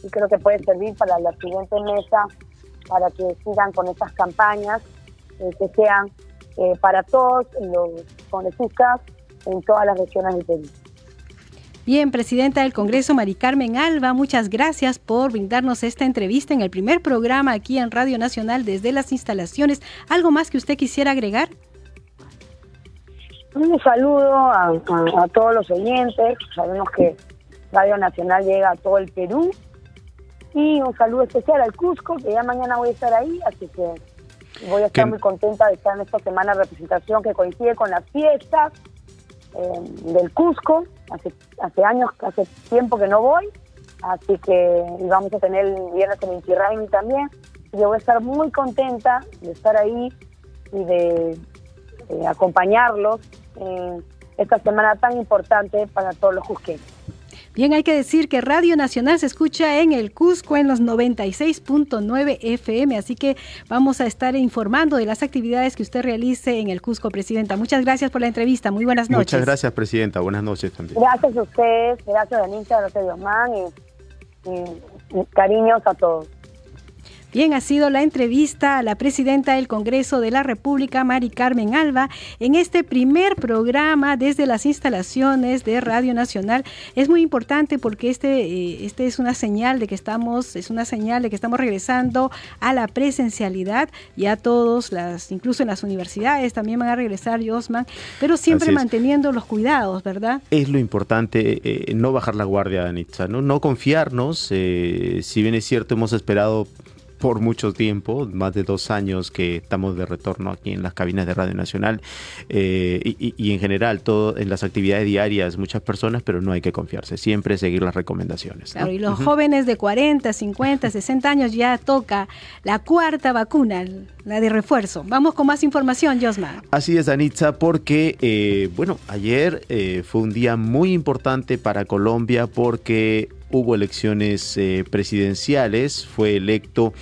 J: y creo que puede servir para la siguiente mesa, para que sigan con estas campañas, eh, que sean eh, para todos los congresistas en todas las regiones del país.
A: Bien, presidenta del Congreso, Mari Carmen Alba, muchas gracias por brindarnos esta entrevista en el primer programa aquí en Radio Nacional desde las instalaciones. ¿Algo más que usted quisiera agregar?
J: Un saludo a, todos los oyentes. Sabemos que Radio Nacional llega a todo el Perú. Y un saludo especial al Cusco, que ya mañana voy a estar ahí, así que voy a estar muy contenta de estar en esta semana de representación que coincide con las fiestas del Cusco. Hace, hace años, hace tiempo que no voy. Así que vamos a tener el viernes en Inti también. Y yo voy a estar muy contenta de estar ahí y de acompañarlos en esta semana tan importante para todos los cusqueños.
A: Bien, hay que decir que Radio Nacional se escucha en el Cusco en los 96.9 FM, así que vamos a estar informando de las actividades que usted realice en el Cusco, Presidenta. Muchas gracias por la entrevista, muy buenas noches.
B: Muchas gracias, Presidenta, buenas noches también.
J: Gracias a ustedes, gracias a Anita, gracias a Diosman y cariños a todos.
A: Bien, ha sido la entrevista a la presidenta del Congreso de la República, Mari Carmen Alba, en este primer programa desde las instalaciones de Radio Nacional. Es muy importante porque este, eh, este es una señal de que estamos, es una señal de que estamos regresando a la presencialidad. Ya todos, las, incluso en las universidades, también van a regresar, Josman, pero siempre manteniendo los cuidados, ¿verdad?
B: Es lo importante, eh, no bajar la guardia, Anitza, no, no confiarnos. Eh, si bien es cierto, hemos esperado por mucho tiempo, más de dos años que estamos de retorno aquí en las cabinas de Radio Nacional eh, y, en general todo en las actividades diarias muchas personas, pero no hay que confiarse, siempre seguir las recomendaciones.
A: Claro, y los jóvenes de 40, 50, 60 años ya toca la cuarta vacuna, la de refuerzo. Vamos con más información, Josma.
B: Así es, Anitza, porque, eh, bueno, ayer eh, fue un día muy importante para Colombia porque hubo elecciones eh, presidenciales, fue electo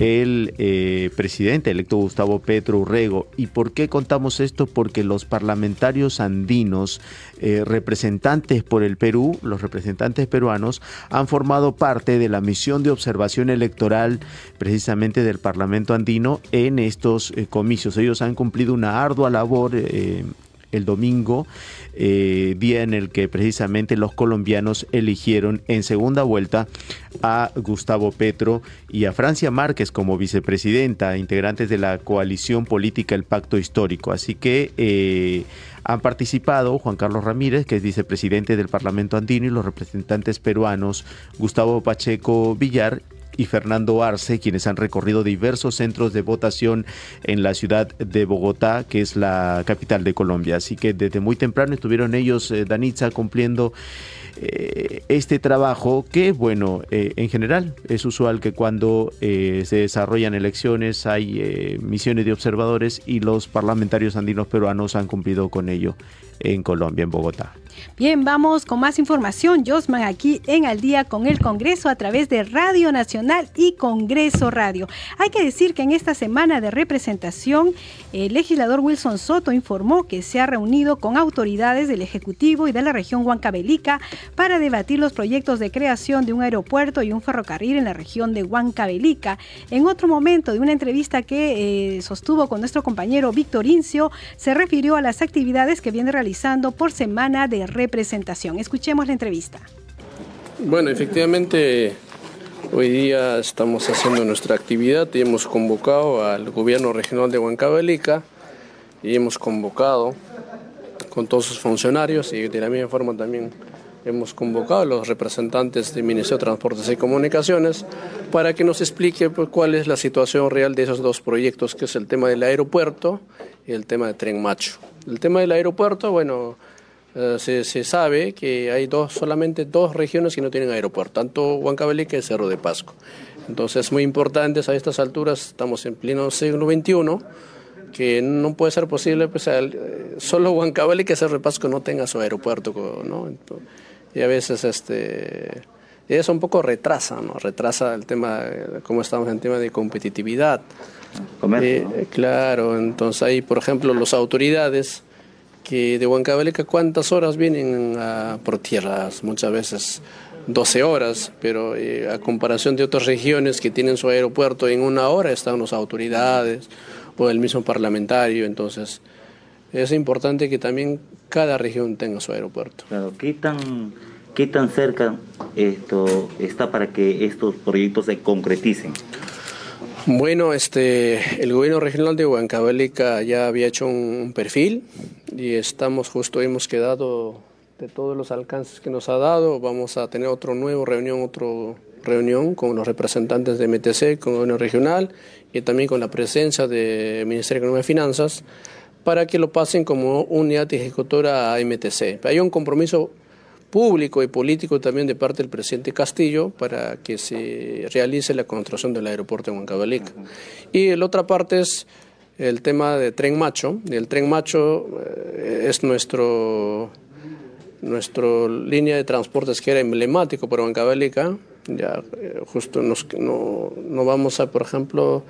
B: el eh, presidente electo Gustavo Petro Urrego. ¿Y por qué contamos esto? Porque los parlamentarios andinos, eh, representantes por el Perú, los representantes peruanos, han formado parte de la misión de observación electoral precisamente del Parlamento andino en estos comicios. Ellos han cumplido una ardua labor el domingo, eh, día en el que precisamente los colombianos eligieron en segunda vuelta a Gustavo Petro y a Francia Márquez como vicepresidenta, integrantes de la coalición política El Pacto Histórico. Así que eh, han participado Juan Carlos Ramírez, que es vicepresidente del Parlamento Andino, y los representantes peruanos Gustavo Pacheco Villar y Fernando Arce, quienes han recorrido diversos centros de votación en la ciudad de Bogotá, que es la capital de Colombia. Así que desde muy temprano estuvieron ellos, eh, Danitza, cumpliendo eh, este trabajo que, bueno, eh, en general es usual que cuando se desarrollan elecciones hay misiones de observadores y los parlamentarios andinos peruanos han cumplido con ello en Colombia, en Bogotá.
A: Bien, vamos con más información. Josman aquí en Al día con el Congreso a través de Radio Nacional y Congreso Radio. Hay que decir que en esta semana de representación, el legislador Wilson Soto informó que se ha reunido con autoridades del Ejecutivo y de la región Huancavelica para debatir los proyectos de creación de un aeropuerto y un ferrocarril en la región de Huancavelica. En otro momento de una entrevista que eh, sostuvo con nuestro compañero Víctor Incio, se refirió a las actividades que viene realizando por semana de representación. Escuchemos la entrevista.
K: Bueno, efectivamente, hoy día estamos haciendo nuestra actividad y hemos convocado al gobierno regional de Huancavelica y hemos convocado con todos sus funcionarios y de la misma forma también hemos convocado a los representantes del Ministerio de Transportes y Comunicaciones para que nos explique pues, cuál es la situación real de esos dos proyectos, que es el tema del aeropuerto y el tema de Tren Macho. El tema del aeropuerto, bueno, eh, se, sabe que hay dos, solamente dos regiones que no tienen aeropuerto, tanto Huancavelica y Cerro de Pasco. Entonces es muy importante a estas alturas, estamos en pleno siglo XXI, que no puede ser posible pues, eh, solo Huancavelica y Cerro de Pasco no tenga su aeropuerto, ¿no? Y a veces este eso un poco retrasa, ¿no? Retrasa el tema, como estamos en tema de competitividad. Eh, claro, entonces ahí, por ejemplo, las autoridades que de Huancavelica cuántas horas vienen por tierras, muchas veces 12 horas, pero eh, a comparación de otras regiones que tienen su aeropuerto en una hora están las autoridades o el mismo parlamentario, entonces es importante que también cada región tenga su aeropuerto.
L: Claro, ¿qué tan, qué tan cerca esto está para que estos proyectos se concreticen?
K: Bueno, este, el gobierno regional de Huancavelica ya había hecho un perfil y estamos justo, hemos quedado de todos los alcances que nos ha dado, vamos a tener otro nuevo reunión, otro reunión con los representantes de MTC, con el gobierno regional y también con la presencia del Ministerio de Economía y Finanzas para que lo pasen como unidad ejecutora a MTC. Hay un compromiso público y político también de parte del presidente Castillo para que se realice la construcción del aeropuerto de Huancavelica. Y la otra parte es el tema de Tren Macho. El Tren Macho eh, es nuestro, nuestro línea de transportes que era emblemático para Huancavelica. Ya eh, justo nos, no, no vamos a, por ejemplo,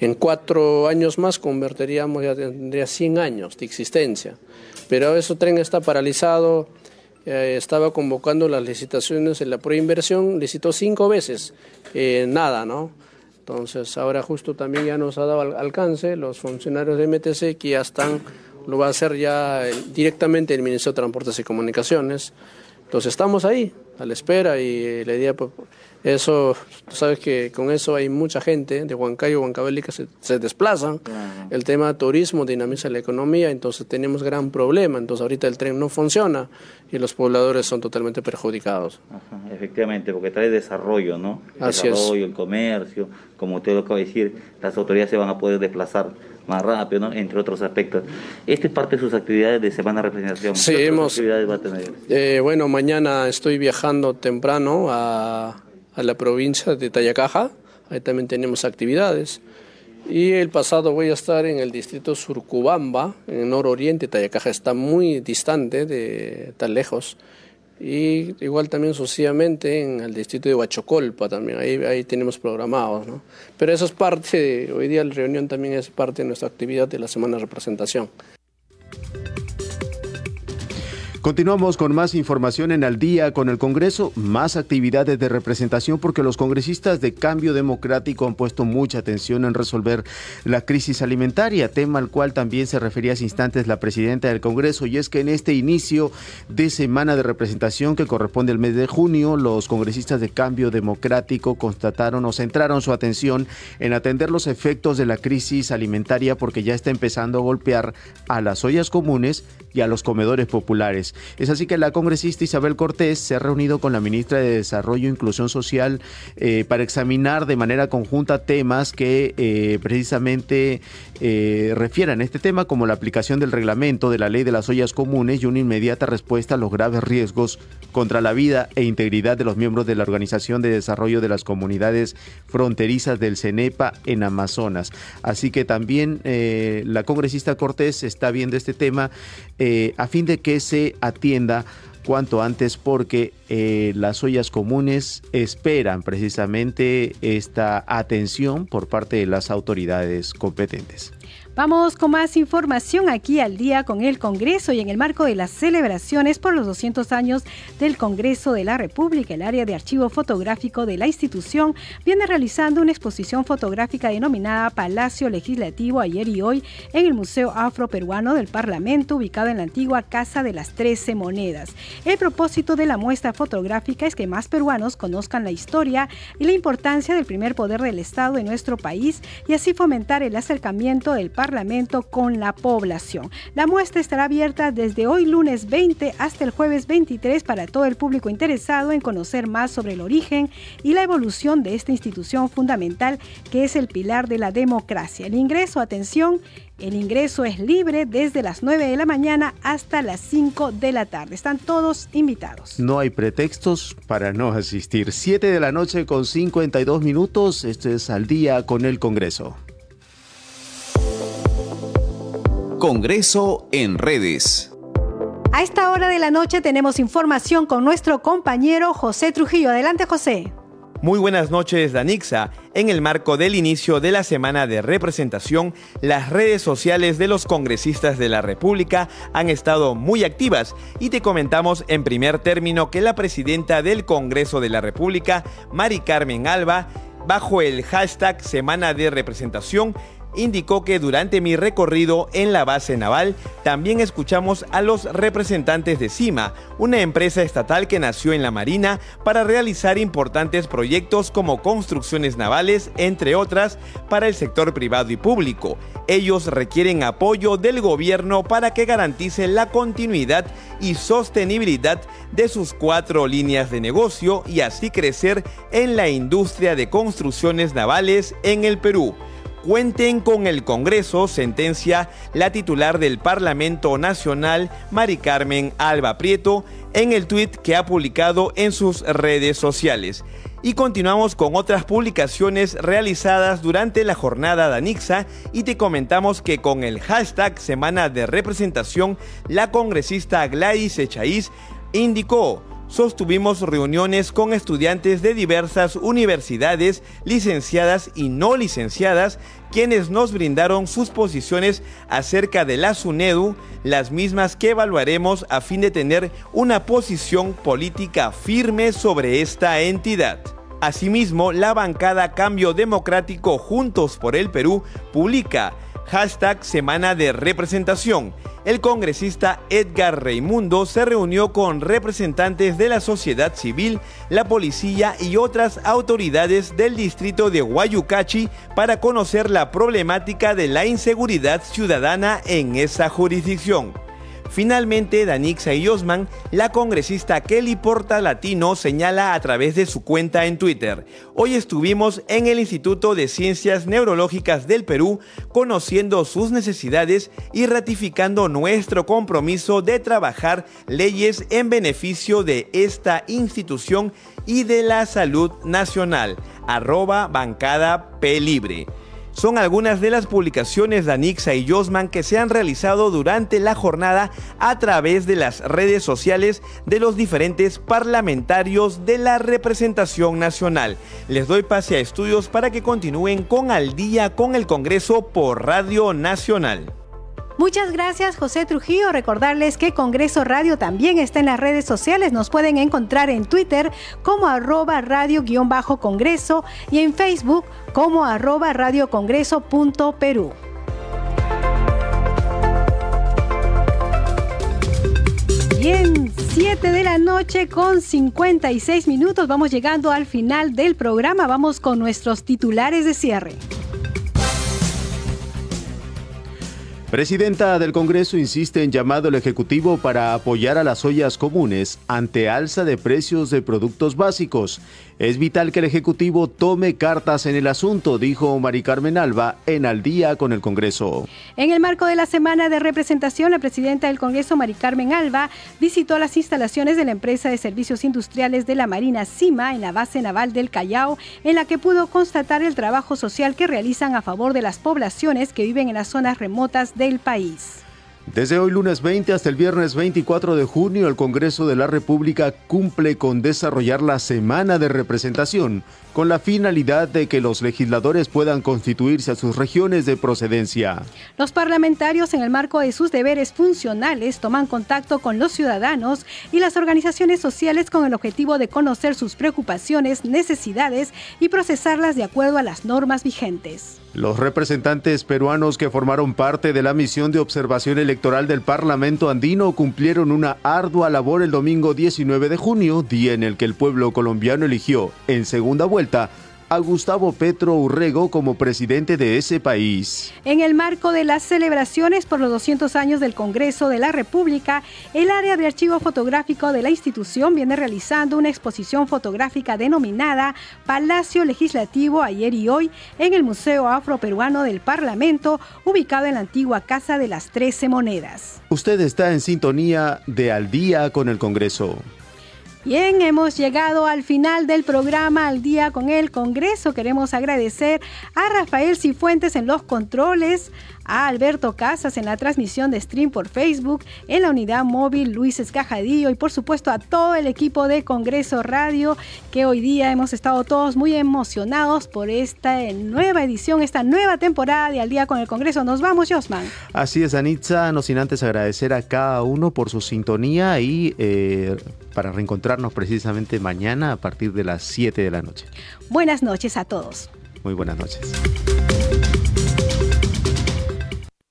K: en cuatro años más convertiríamos, ya tendría 100 años de existencia. Pero ese tren está paralizado, eh, estaba convocando las licitaciones en la preinversión, licitó cinco veces, eh, nada, ¿no? Entonces ahora justo también ya nos ha dado alcance los funcionarios de MTC que ya están, lo va a hacer ya directamente el Ministerio de Transportes y Comunicaciones. Entonces estamos ahí, a la espera y la idea pues, eso, tú sabes que con eso hay mucha gente de Huancayo, Huancabeli que se, se desplazan. El tema de turismo dinamiza la economía, entonces tenemos gran problema. Entonces ahorita el tren no funciona y los pobladores son totalmente perjudicados.
L: efectivamente, porque trae desarrollo, ¿no?
K: El
L: desarrollo, el comercio, como usted lo acaba de decir, las autoridades se van a poder desplazar más rápido, ¿no? entre otros aspectos. ¿Esta es parte de sus actividades de Semana de Representación?
K: Sí,
L: ¿Qué
K: hemos,
L: actividades va a tener?
K: Eh, bueno, mañana estoy viajando temprano a a la provincia de Tayacaja, ahí también tenemos actividades. Y el pasado voy a estar en el distrito Surcubamba, en nororiente, Tayacaja está muy distante, de tan lejos. Y igual también sucesivamente en el distrito de Huachocolpa también, ahí, ahí tenemos programados. ¿no? Pero eso es parte, hoy día la reunión también es parte de nuestra actividad de la semana de representación.
B: Continuamos con más información en Al día con el Congreso, más actividades de representación porque los congresistas de Cambio Democrático han puesto mucha atención en resolver la crisis alimentaria, tema al cual también se refería hace instantes la presidenta del Congreso, y es que en este inicio de semana de representación que corresponde al mes de junio, los congresistas de Cambio Democrático constataron o centraron su atención en atender los efectos de la crisis alimentaria porque ya está empezando a golpear a las ollas comunes y a los comedores populares. Es así que la congresista Isabel Cortés se ha reunido con la ministra de Desarrollo e Inclusión Social eh, para examinar de manera conjunta temas que eh, precisamente eh, refieran a este tema, como la aplicación del reglamento de la ley de las ollas comunes y una inmediata respuesta a los graves riesgos contra la vida e integridad de los miembros de la Organización de Desarrollo de las Comunidades Fronterizas del CENEPA en Amazonas. Así que también la congresista Cortés está viendo este tema a fin de que se atienda cuanto antes porque eh, las ollas comunes esperan precisamente esta atención por parte de las autoridades competentes.
A: Vamos con más información aquí al día con el Congreso y en el marco de las celebraciones por los 200 años del Congreso de la República, el área de archivo fotográfico de la institución viene realizando una exposición fotográfica denominada Palacio Legislativo ayer y hoy en el Museo Afroperuano del Parlamento, ubicado en la antigua Casa de las Trece Monedas. El propósito de la muestra fotográfica es que más peruanos conozcan la historia y la importancia del primer poder del Estado en nuestro país y así fomentar el acercamiento del Parlamento Parlamento con la población. La muestra estará abierta desde hoy lunes 20 hasta el jueves 23 para todo el público interesado en conocer más sobre el origen y la evolución de esta institución fundamental que es el pilar de la democracia. El ingreso, atención, el ingreso es libre desde las 9 de la mañana hasta las 5 de la tarde. Están todos invitados.
B: No hay pretextos para no asistir. 7 de la noche con 52 minutos. Esto es al día con el Congreso.
M: Congreso en redes.
A: A esta hora de la noche tenemos información con nuestro compañero José Trujillo. Adelante, José.
N: Muy buenas noches, Danixa. En el marco del inicio de la semana de representación, las redes sociales de los congresistas de la República han estado muy activas y te comentamos en primer término que la presidenta del Congreso de la República, Mari Carmen Alba, bajo el hashtag Semana de Representación, indicó que durante mi recorrido en la base naval también escuchamos a los representantes de CIMA, una empresa estatal que nació en la Marina para realizar importantes proyectos como construcciones navales, entre otras, para el sector privado y público. Ellos requieren apoyo del gobierno para que garantice la continuidad y sostenibilidad de sus cuatro líneas de negocio y así crecer en la industria de construcciones navales en el Perú. Cuenten con el Congreso, sentencia la titular del Parlamento Nacional, Mari Carmen Alba Prieto, en el tuit que ha publicado en sus redes sociales. Y continuamos con otras publicaciones realizadas durante la jornada de Anixa y te comentamos que con el hashtag Semana de Representación, la congresista Gladys Echaíz indicó sostuvimos reuniones con estudiantes de diversas universidades, licenciadas y no licenciadas, quienes nos brindaron sus posiciones acerca de la SUNEDU, las mismas que evaluaremos a fin de tener una posición política firme sobre esta entidad. Asimismo, la bancada Cambio Democrático Juntos por el Perú publica hashtag Semana de Representación el congresista Edgar Reimundo se reunió con representantes de la sociedad civil, la policía y otras autoridades del distrito de Guayucachi para conocer la problemática de la inseguridad ciudadana en esa jurisdicción. Finalmente, Danixa y Osman, la congresista Kelly Porta Latino señala a través de su cuenta en Twitter. Hoy estuvimos en el Instituto de Ciencias Neurológicas del Perú conociendo sus necesidades y ratificando nuestro compromiso de trabajar leyes en beneficio de esta institución y de la salud nacional. Arroba bancada P libre son algunas de las publicaciones de Anixa y Josman que se han realizado durante la jornada a través de las redes sociales de los diferentes parlamentarios de la representación nacional. Les doy pase a estudios para que continúen con Al día con el Congreso por Radio Nacional.
A: Muchas gracias José Trujillo. Recordarles que Congreso Radio también está en las redes sociales. Nos pueden encontrar en Twitter como arroba radio-congreso y en Facebook como arroba radiocongreso.perú. Bien, 7 de la noche con 56 minutos. Vamos llegando al final del programa. Vamos con nuestros titulares de cierre.
B: Presidenta del Congreso insiste en llamado al Ejecutivo para apoyar a las ollas comunes ante alza de precios de productos básicos. Es vital que el Ejecutivo tome cartas en el asunto, dijo Mari Carmen Alba en Al día con el Congreso.
A: En el marco de la semana de representación, la presidenta del Congreso, Mari Carmen Alba, visitó las instalaciones de la empresa de servicios industriales de la Marina CIMA en la base naval del Callao, en la que pudo constatar el trabajo social que realizan a favor de las poblaciones que viven en las zonas remotas del país.
B: Desde hoy lunes 20 hasta el viernes 24 de junio, el Congreso de la República cumple con desarrollar la semana de representación, con la finalidad de que los legisladores puedan constituirse a sus regiones de procedencia.
A: Los parlamentarios, en el marco de sus deberes funcionales, toman contacto con los ciudadanos y las organizaciones sociales con el objetivo de conocer sus preocupaciones, necesidades y procesarlas de acuerdo a las normas vigentes.
B: Los representantes peruanos que formaron parte de la misión de observación electoral del Parlamento andino cumplieron una ardua labor el domingo 19 de junio, día en el que el pueblo colombiano eligió, en segunda vuelta, a Gustavo Petro Urrego como presidente de ese país.
A: En el marco de las celebraciones por los 200 años del Congreso de la República, el área de archivo fotográfico de la institución viene realizando una exposición fotográfica denominada Palacio Legislativo ayer y hoy en el Museo Afroperuano del Parlamento, ubicado en la antigua Casa de las Trece Monedas.
B: Usted está en sintonía de Al día con el Congreso.
A: Bien, hemos llegado al final del programa Al día con el Congreso. Queremos agradecer a Rafael Cifuentes en los controles, a Alberto Casas en la transmisión de stream por Facebook, en la unidad móvil Luis Escajadillo y por supuesto a todo el equipo de Congreso Radio que hoy día hemos estado todos muy emocionados por esta nueva edición, esta nueva temporada de Al día con el Congreso. Nos vamos, Josman.
B: Así es, Anitza, no sin antes agradecer a cada uno por su sintonía y eh, para reencontrarnos precisamente mañana a partir de las 7 de la noche.
A: Buenas noches a todos.
B: Muy buenas noches.